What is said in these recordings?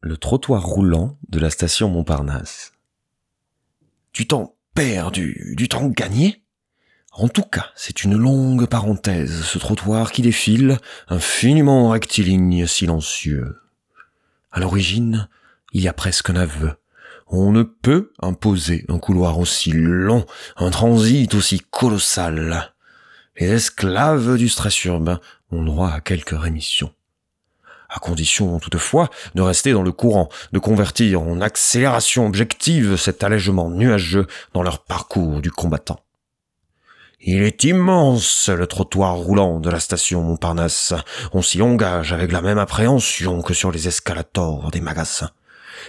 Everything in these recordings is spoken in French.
le trottoir roulant de la station Montparnasse. Du temps perdu, du temps gagné? En tout cas, c'est une longue parenthèse, ce trottoir qui défile, infiniment rectiligne, silencieux. À l'origine, il y a presque un aveu. On ne peut imposer un couloir aussi long, un transit aussi colossal. Les esclaves du stress urbain ont droit à quelques rémissions à condition toutefois de rester dans le courant, de convertir en accélération objective cet allègement nuageux dans leur parcours du combattant. Il est immense, le trottoir roulant de la station Montparnasse. On s'y engage avec la même appréhension que sur les escalators des magasins.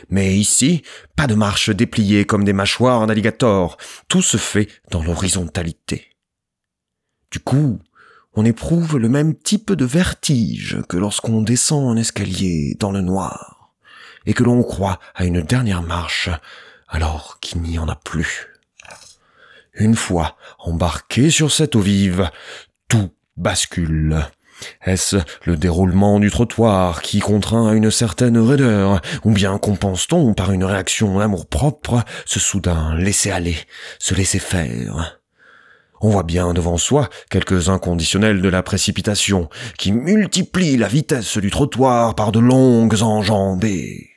Mais ici, pas de marche dépliée comme des mâchoires d'alligator. Tout se fait dans l'horizontalité. Du coup, on éprouve le même type de vertige que lorsqu'on descend un escalier dans le noir, et que l'on croit à une dernière marche alors qu'il n'y en a plus. Une fois embarqué sur cette eau vive, tout bascule. Est-ce le déroulement du trottoir qui contraint à une certaine raideur, ou bien compense-t-on par une réaction d'amour-propre ce soudain laisser aller, se laisser faire? On voit bien devant soi quelques inconditionnels de la précipitation qui multiplient la vitesse du trottoir par de longues enjambées.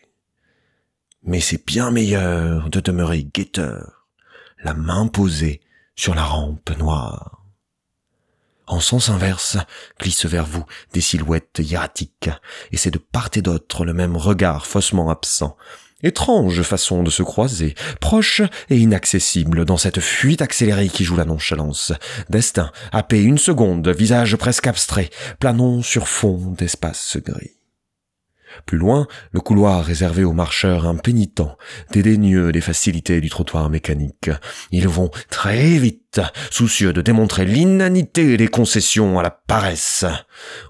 Mais c'est bien meilleur de demeurer guetteur, la main posée sur la rampe noire. En sens inverse, glissent vers vous des silhouettes hiératiques, et c'est de part et d'autre le même regard faussement absent, Étrange façon de se croiser, proche et inaccessible dans cette fuite accélérée qui joue la nonchalance. Destin, happé une seconde, visage presque abstrait, planons sur fond d'espace gris. Plus loin, le couloir réservé aux marcheurs impénitents, dédaigneux des facilités du trottoir mécanique. Ils vont très vite, soucieux de démontrer l'inanité des concessions à la paresse.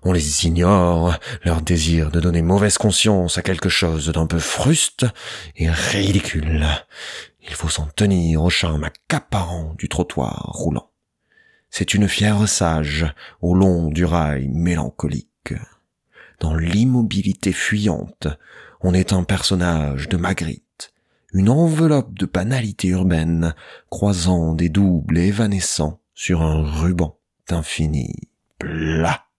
On les ignore, leur désir de donner mauvaise conscience à quelque chose d'un peu fruste et ridicule. Il faut s'en tenir au charme accaparant du trottoir roulant. C'est une fière sage au long du rail mélancolique dans l'immobilité fuyante, on est un personnage de Magritte, une enveloppe de banalité urbaine croisant des doubles évanescents sur un ruban d'infini plat.